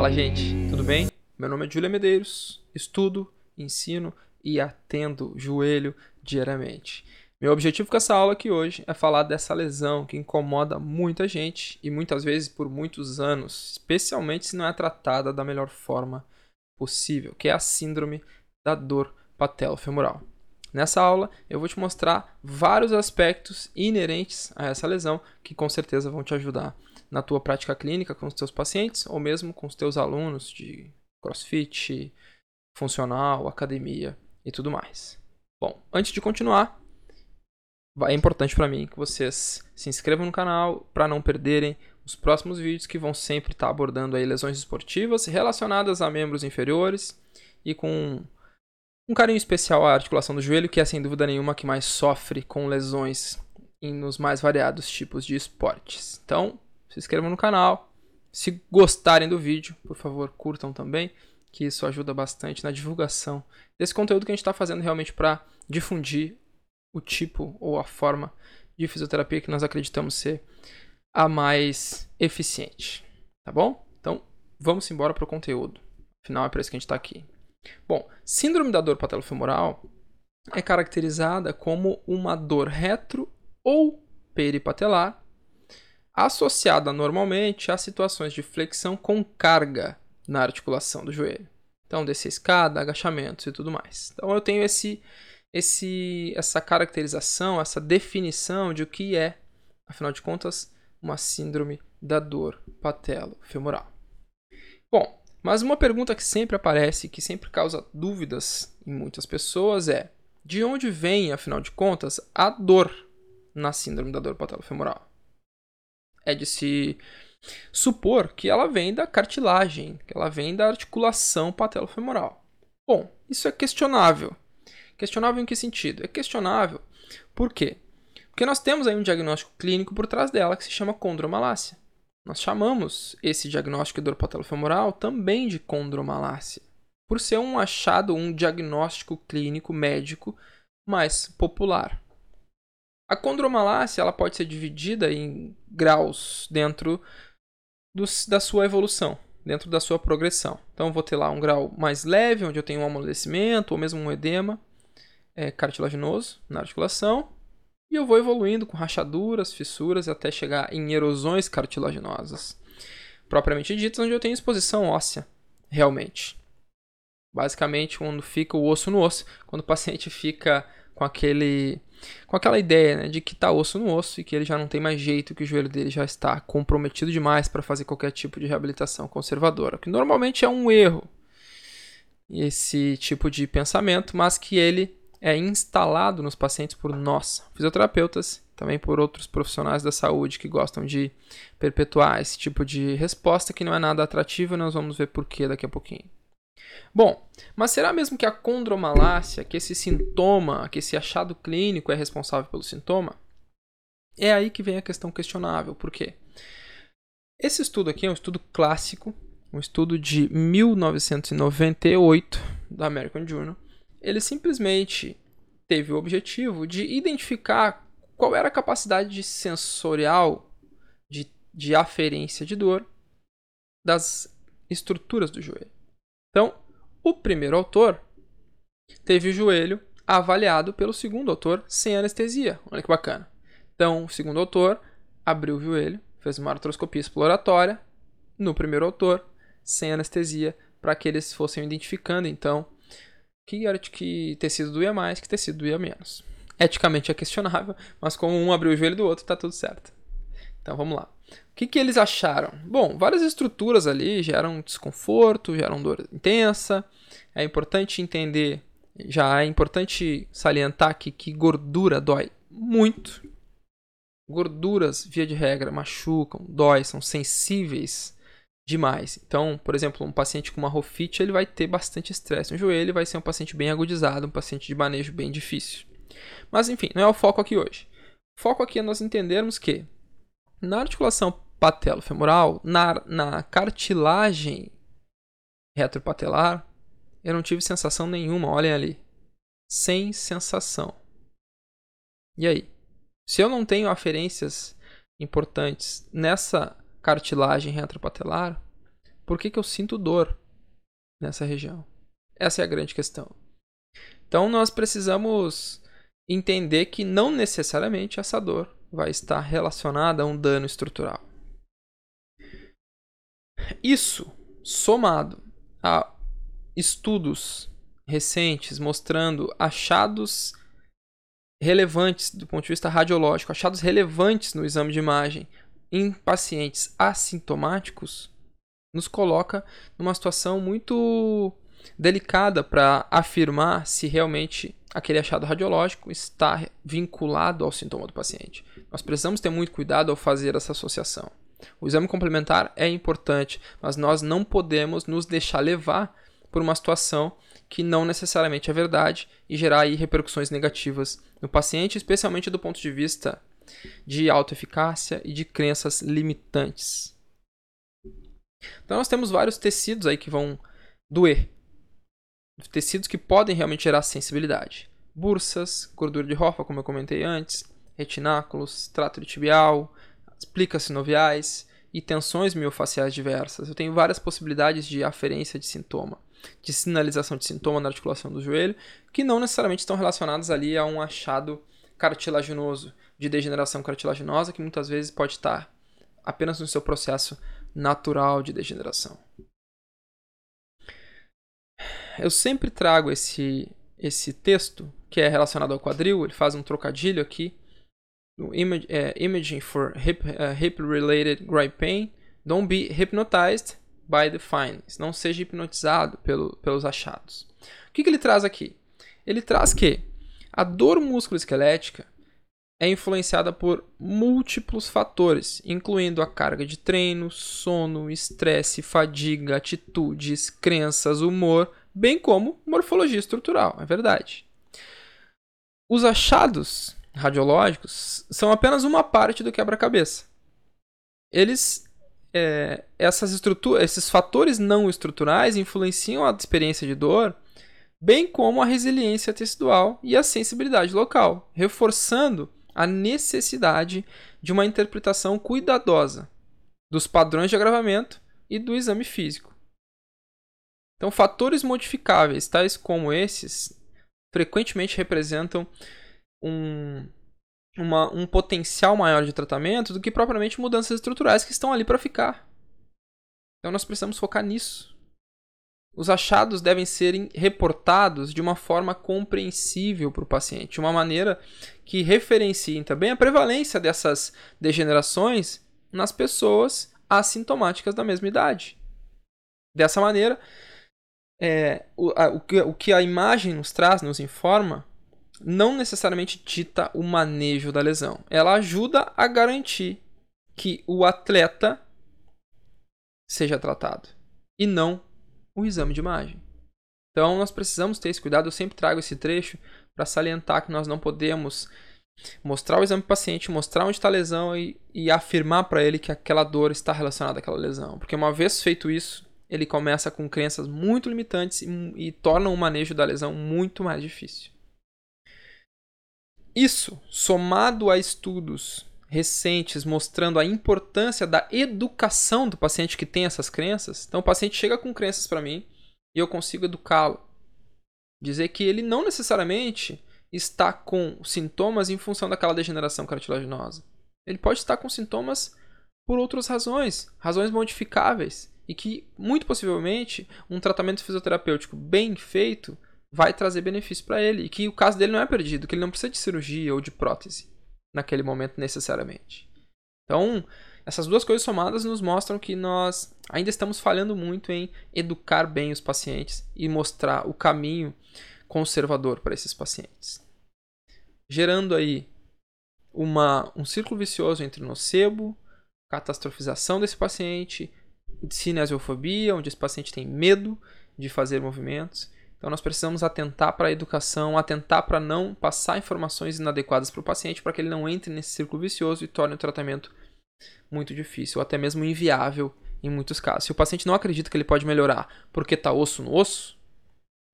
Fala, gente, tudo bem? Meu nome é Julia Medeiros, estudo, ensino e atendo joelho diariamente. Meu objetivo com essa aula aqui hoje é falar dessa lesão que incomoda muita gente e muitas vezes por muitos anos, especialmente se não é tratada da melhor forma possível, que é a síndrome da dor patelofemoral. Nessa aula, eu vou te mostrar vários aspectos inerentes a essa lesão que com certeza vão te ajudar na tua prática clínica com os teus pacientes ou mesmo com os teus alunos de crossfit, funcional, academia e tudo mais. Bom, antes de continuar, é importante para mim que vocês se inscrevam no canal para não perderem os próximos vídeos que vão sempre estar tá abordando aí lesões esportivas relacionadas a membros inferiores e com um carinho especial à articulação do joelho, que é sem dúvida nenhuma que mais sofre com lesões nos mais variados tipos de esportes. Então, se inscrevam no canal. Se gostarem do vídeo, por favor, curtam também, que isso ajuda bastante na divulgação desse conteúdo que a gente está fazendo realmente para difundir o tipo ou a forma de fisioterapia que nós acreditamos ser a mais eficiente. Tá bom? Então, vamos embora para o conteúdo. Afinal, é para isso que a gente está aqui. Bom, síndrome da dor patelofemoral é caracterizada como uma dor retro ou peripatelar associada normalmente a situações de flexão com carga na articulação do joelho. Então, descer escada, agachamentos e tudo mais. Então, eu tenho esse, esse, essa caracterização, essa definição de o que é, afinal de contas, uma síndrome da dor patelo-femoral. Bom, mas uma pergunta que sempre aparece, que sempre causa dúvidas em muitas pessoas é: de onde vem, afinal de contas, a dor na síndrome da dor patelo-femoral? É de se supor que ela vem da cartilagem, que ela vem da articulação patelofemoral. Bom, isso é questionável. Questionável em que sentido? É questionável por quê? Porque nós temos aí um diagnóstico clínico por trás dela que se chama condromalácia. Nós chamamos esse diagnóstico de dor patelofemoral também de condromalácia, por ser um achado, um diagnóstico clínico médico mais popular. A condromalácia ela pode ser dividida em graus dentro do, da sua evolução, dentro da sua progressão. Então, vou ter lá um grau mais leve, onde eu tenho um amolecimento ou mesmo um edema é, cartilaginoso na articulação. E eu vou evoluindo com rachaduras, fissuras até chegar em erosões cartilaginosas, propriamente ditas, onde eu tenho exposição óssea, realmente. Basicamente, quando fica o osso no osso, quando o paciente fica com aquele com aquela ideia né, de que tá osso no osso e que ele já não tem mais jeito, que o joelho dele já está comprometido demais para fazer qualquer tipo de reabilitação conservadora, que normalmente é um erro esse tipo de pensamento, mas que ele é instalado nos pacientes por nós, fisioterapeutas, também por outros profissionais da saúde que gostam de perpetuar esse tipo de resposta que não é nada atrativa, nós vamos ver por que daqui a pouquinho. Bom, mas será mesmo que a condromalácia, que esse sintoma, que esse achado clínico é responsável pelo sintoma? É aí que vem a questão questionável. Por quê? Esse estudo aqui é um estudo clássico, um estudo de 1998 da American Journal. Ele simplesmente teve o objetivo de identificar qual era a capacidade sensorial de, de aferência de dor das estruturas do joelho. Então, o primeiro autor teve o joelho avaliado pelo segundo autor sem anestesia. Olha que bacana. Então, o segundo autor abriu o joelho, fez uma artroscopia exploratória no primeiro autor, sem anestesia, para que eles fossem identificando, então, que, que tecido doía mais, que tecido doía menos. Eticamente é questionável, mas como um abriu o joelho do outro, está tudo certo. Então, vamos lá. O que, que eles acharam? Bom, várias estruturas ali geram desconforto, geram dor intensa. É importante entender, já é importante salientar aqui que gordura dói muito. Gorduras, via de regra, machucam, dói, são sensíveis demais. Então, por exemplo, um paciente com uma rofite, ele vai ter bastante estresse no joelho, vai ser um paciente bem agudizado, um paciente de manejo bem difícil. Mas enfim, não é o foco aqui hoje. O foco aqui é nós entendermos que na articulação patelofemoral, na, na cartilagem retropatelar, eu não tive sensação nenhuma, olhem ali. Sem sensação. E aí? Se eu não tenho aferências importantes nessa cartilagem retropatelar, Por que, que eu sinto dor nessa região? Essa é a grande questão. Então nós precisamos entender que não necessariamente essa dor vai estar relacionada a um dano estrutural. Isso, somado a estudos recentes mostrando achados relevantes do ponto de vista radiológico, achados relevantes no exame de imagem em pacientes assintomáticos, nos coloca numa situação muito delicada para afirmar se realmente aquele achado radiológico está vinculado ao sintoma do paciente. Nós precisamos ter muito cuidado ao fazer essa associação. O exame complementar é importante, mas nós não podemos nos deixar levar por uma situação que não necessariamente é verdade e gerar aí repercussões negativas no paciente, especialmente do ponto de vista de autoeficácia e de crenças limitantes. Então nós temos vários tecidos aí que vão doer. Tecidos que podem realmente gerar sensibilidade. Bursas, gordura de Hoffa, como eu comentei antes, retináculos, trato tibial, plicas sinoviais e tensões miofaciais diversas. Eu tenho várias possibilidades de aferência de sintoma, de sinalização de sintoma na articulação do joelho, que não necessariamente estão relacionadas ali a um achado cartilaginoso, de degeneração cartilaginosa, que muitas vezes pode estar apenas no seu processo natural de degeneração. Eu sempre trago esse, esse texto que é relacionado ao quadril, ele faz um trocadilho aqui. No image, é, imaging for hip, uh, hip related gripe pain, don't be hypnotized by the findings. Não seja hipnotizado pelo, pelos achados. O que, que ele traz aqui? Ele traz que a dor musculoesquelética é influenciada por múltiplos fatores, incluindo a carga de treino, sono, estresse, fadiga, atitudes, crenças, humor, bem como morfologia estrutural, é verdade. Os achados radiológicos são apenas uma parte do quebra-cabeça. Eles é, essas estruturas, esses fatores não estruturais influenciam a experiência de dor, bem como a resiliência tecidual e a sensibilidade local, reforçando a necessidade de uma interpretação cuidadosa dos padrões de agravamento e do exame físico. Então, fatores modificáveis, tais como esses, frequentemente representam um, uma, um potencial maior de tratamento do que propriamente mudanças estruturais que estão ali para ficar. Então, nós precisamos focar nisso. Os achados devem ser reportados de uma forma compreensível para o paciente, de uma maneira que referenciem também a prevalência dessas degenerações nas pessoas assintomáticas da mesma idade. Dessa maneira, é, o, a, o, que, o que a imagem nos traz, nos informa, não necessariamente dita o manejo da lesão. Ela ajuda a garantir que o atleta seja tratado e não o exame de imagem. Então nós precisamos ter esse cuidado. Eu sempre trago esse trecho para salientar que nós não podemos mostrar o exame para o paciente, mostrar onde está a lesão e, e afirmar para ele que aquela dor está relacionada àquela lesão. Porque uma vez feito isso, ele começa com crenças muito limitantes e, e torna o manejo da lesão muito mais difícil. Isso, somado a estudos recentes mostrando a importância da educação do paciente que tem essas crenças. Então, o paciente chega com crenças para mim e eu consigo educá-lo. Dizer que ele não necessariamente está com sintomas em função daquela degeneração cartilaginosa. Ele pode estar com sintomas por outras razões, razões modificáveis, e que, muito possivelmente, um tratamento fisioterapêutico bem feito vai trazer benefício para ele, e que o caso dele não é perdido, que ele não precisa de cirurgia ou de prótese naquele momento necessariamente. Então, essas duas coisas somadas nos mostram que nós ainda estamos falhando muito em educar bem os pacientes e mostrar o caminho conservador para esses pacientes. Gerando aí uma, um círculo vicioso entre nocebo, catastrofização desse paciente, cinesiofobia, onde esse paciente tem medo de fazer movimentos, então nós precisamos atentar para a educação, atentar para não passar informações inadequadas para o paciente, para que ele não entre nesse círculo vicioso e torne o tratamento muito difícil, ou até mesmo inviável em muitos casos. Se o paciente não acredita que ele pode melhorar porque está osso no osso,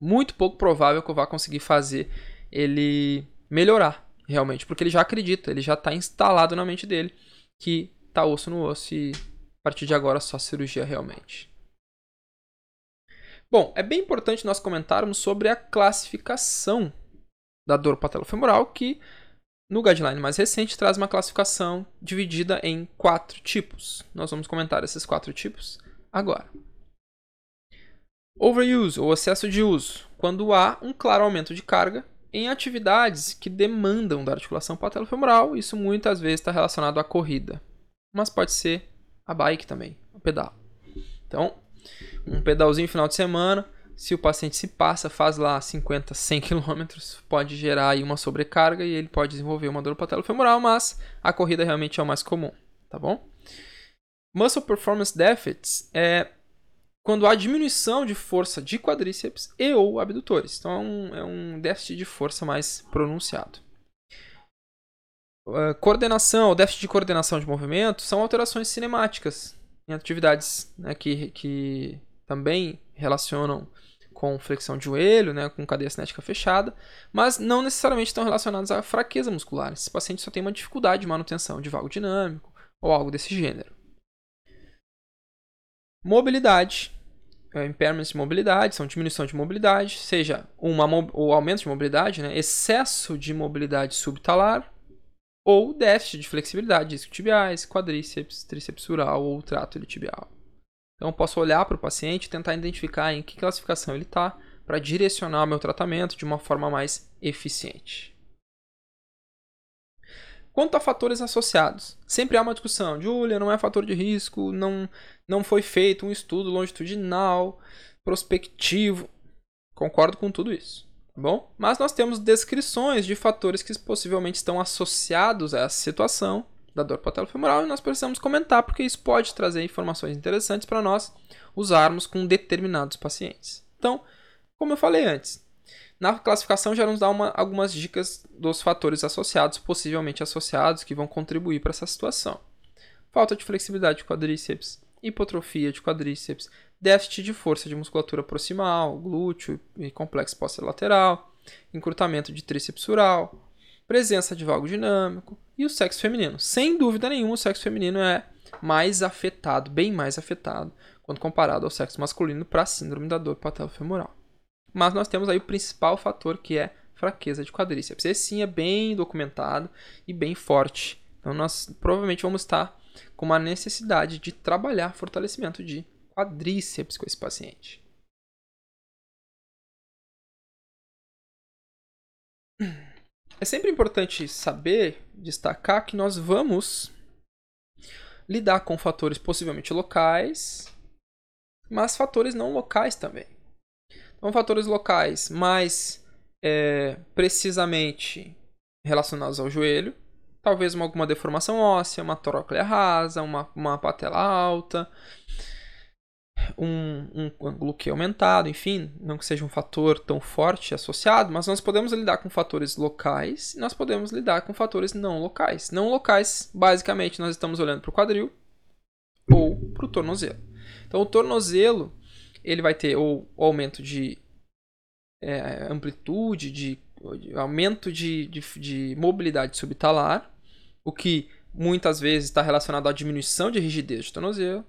muito pouco provável que eu vá conseguir fazer ele melhorar realmente, porque ele já acredita, ele já está instalado na mente dele que está osso no osso e partir de agora só cirurgia realmente. Bom, é bem importante nós comentarmos sobre a classificação da dor patelofemoral, que no guideline mais recente traz uma classificação dividida em quatro tipos. Nós vamos comentar esses quatro tipos agora. Overuse, ou excesso de uso, quando há um claro aumento de carga em atividades que demandam da articulação patelofemoral, isso muitas vezes está relacionado à corrida, mas pode ser a bike também, o pedal. Então, um pedalzinho final de semana, se o paciente se passa, faz lá 50, 100 km, pode gerar aí uma sobrecarga e ele pode desenvolver uma dor patelofemoral, mas a corrida realmente é o mais comum, tá bom? Muscle Performance Deficits é quando há diminuição de força de quadríceps e ou abdutores. Então é um, é um déficit de força mais pronunciado. Uh, coordenação, ou déficit de coordenação de movimento são alterações cinemáticas em atividades né, que, que também relacionam com flexão de joelho, né, com cadeia cinética fechada, mas não necessariamente estão relacionados à fraqueza muscular. Esse paciente só tem uma dificuldade de manutenção de vago dinâmico ou algo desse gênero. Mobilidade é, impairments de mobilidade, são diminuição de mobilidade, seja uma, o aumento de mobilidade, né, excesso de mobilidade subtalar ou déficit de flexibilidade, disco tibiais, quadríceps, tríceps ural ou trato iliotibial. Então, posso olhar para o paciente e tentar identificar em que classificação ele está para direcionar o meu tratamento de uma forma mais eficiente. Quanto a fatores associados, sempre há uma discussão. Julia, não é fator de risco, não, não foi feito um estudo longitudinal, prospectivo. Concordo com tudo isso, bom? Mas nós temos descrições de fatores que possivelmente estão associados a essa situação da dor patelofemoral e nós precisamos comentar porque isso pode trazer informações interessantes para nós usarmos com determinados pacientes. Então, como eu falei antes, na classificação já nos dá uma, algumas dicas dos fatores associados, possivelmente associados, que vão contribuir para essa situação. Falta de flexibilidade de quadríceps, hipotrofia de quadríceps, déficit de força de musculatura proximal, glúteo e complexo lateral, encurtamento de tríceps ural, presença de valgo dinâmico e o sexo feminino. Sem dúvida nenhuma, o sexo feminino é mais afetado, bem mais afetado, quando comparado ao sexo masculino para a síndrome da dor patelofemoral. Mas nós temos aí o principal fator que é fraqueza de quadríceps. Esse sim é bem documentado e bem forte. Então nós provavelmente vamos estar com uma necessidade de trabalhar fortalecimento de quadríceps com esse paciente. É sempre importante saber, destacar que nós vamos lidar com fatores possivelmente locais, mas fatores não locais também. Então, fatores locais mais é, precisamente relacionados ao joelho, talvez uma, alguma deformação óssea, uma toróclea rasa, uma, uma patela alta, um, um gluquê aumentado, enfim, não que seja um fator tão forte associado, mas nós podemos lidar com fatores locais e nós podemos lidar com fatores não locais. Não locais, basicamente, nós estamos olhando para o quadril ou para o tornozelo. Então, o tornozelo ele vai ter ou, aumento de é, amplitude, de, de aumento de, de, de, mobilidade subtalar, o que muitas vezes está relacionado à diminuição de rigidez de tornozelo.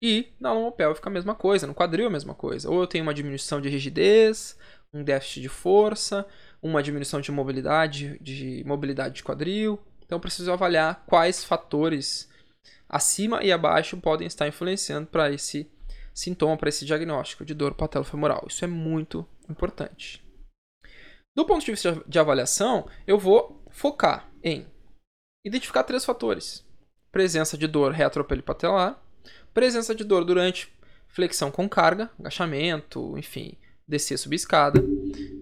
E na lomba pélvica a mesma coisa, no quadril a mesma coisa. Ou eu tenho uma diminuição de rigidez, um déficit de força, uma diminuição de mobilidade, de mobilidade de quadril. Então eu preciso avaliar quais fatores acima e abaixo podem estar influenciando para esse sintoma para esse diagnóstico de dor patelofemoral. Isso é muito importante. Do ponto de vista de avaliação, eu vou focar em identificar três fatores: presença de dor retropelipatelar, presença de dor durante flexão com carga, agachamento, enfim, descer, subir escada,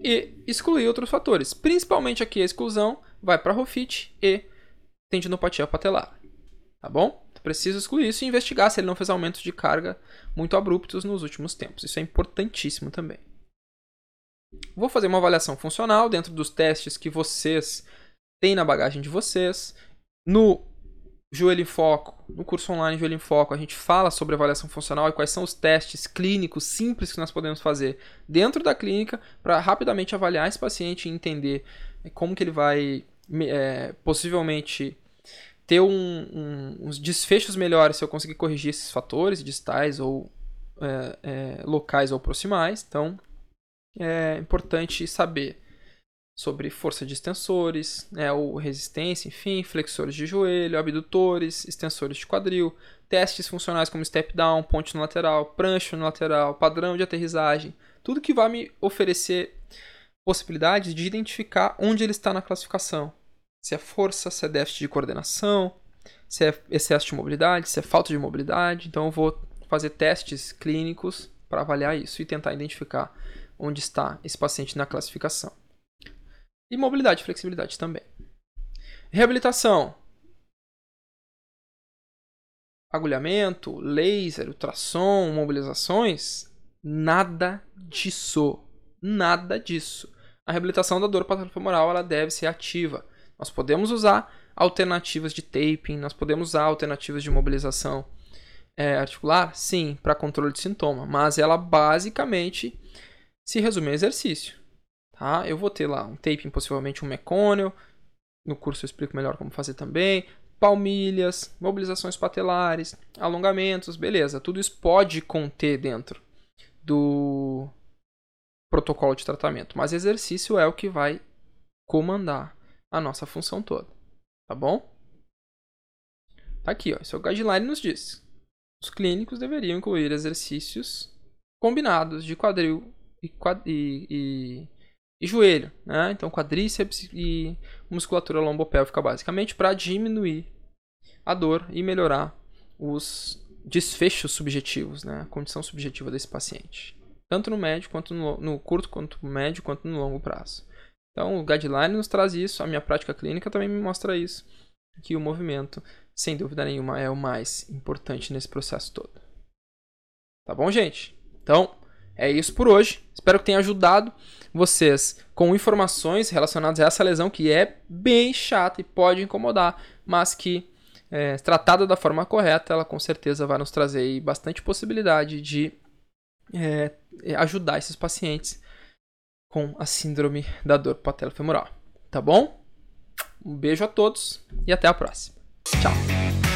e excluir outros fatores. Principalmente aqui a exclusão vai para Rofit e tendinopatia patelar. Tá bom? Preciso excluir isso e investigar se ele não fez aumentos de carga muito abruptos nos últimos tempos. Isso é importantíssimo também. Vou fazer uma avaliação funcional dentro dos testes que vocês têm na bagagem de vocês. No Joelho em Foco, no curso online Joelho em Foco, a gente fala sobre avaliação funcional e quais são os testes clínicos simples que nós podemos fazer dentro da clínica para rapidamente avaliar esse paciente e entender como que ele vai é, possivelmente ter um, um, uns desfechos melhores se eu conseguir corrigir esses fatores distais ou é, é, locais ou proximais. Então, é importante saber sobre força de extensores, né, ou resistência, enfim, flexores de joelho, abdutores, extensores de quadril, testes funcionais como step down, ponte no lateral, prancha no lateral, padrão de aterrissagem, tudo que vai me oferecer possibilidade de identificar onde ele está na classificação. Se é força, se é déficit de coordenação, se é excesso de mobilidade, se é falta de mobilidade. Então eu vou fazer testes clínicos para avaliar isso e tentar identificar onde está esse paciente na classificação. E mobilidade e flexibilidade também. Reabilitação. Agulhamento, laser, ultrassom, mobilizações, nada disso. Nada disso. A reabilitação da dor patellofemoral ela deve ser ativa. Nós podemos usar alternativas de taping, nós podemos usar alternativas de mobilização é, articular, sim, para controle de sintoma, mas ela basicamente se resume a exercício. Tá? Eu vou ter lá um taping, possivelmente um mecônio, no curso eu explico melhor como fazer também, palmilhas, mobilizações patelares, alongamentos, beleza, tudo isso pode conter dentro do protocolo de tratamento, mas exercício é o que vai comandar a nossa função toda, tá bom? Tá aqui, ó, esse é o guideline nos diz. Os clínicos deveriam incluir exercícios combinados de quadril e, quad... e, e, e joelho, né? Então quadríceps e musculatura lombopélvica basicamente para diminuir a dor e melhorar os desfechos subjetivos, né? A condição subjetiva desse paciente, tanto no médio quanto no, no curto quanto no médio quanto no longo prazo. Então o guideline nos traz isso, a minha prática clínica também me mostra isso, que o movimento, sem dúvida nenhuma, é o mais importante nesse processo todo. Tá bom, gente? Então, é isso por hoje. Espero que tenha ajudado vocês com informações relacionadas a essa lesão que é bem chata e pode incomodar, mas que é, tratada da forma correta, ela com certeza vai nos trazer bastante possibilidade de é, ajudar esses pacientes com a síndrome da dor patelofemoral. Tá bom? Um beijo a todos e até a próxima. Tchau!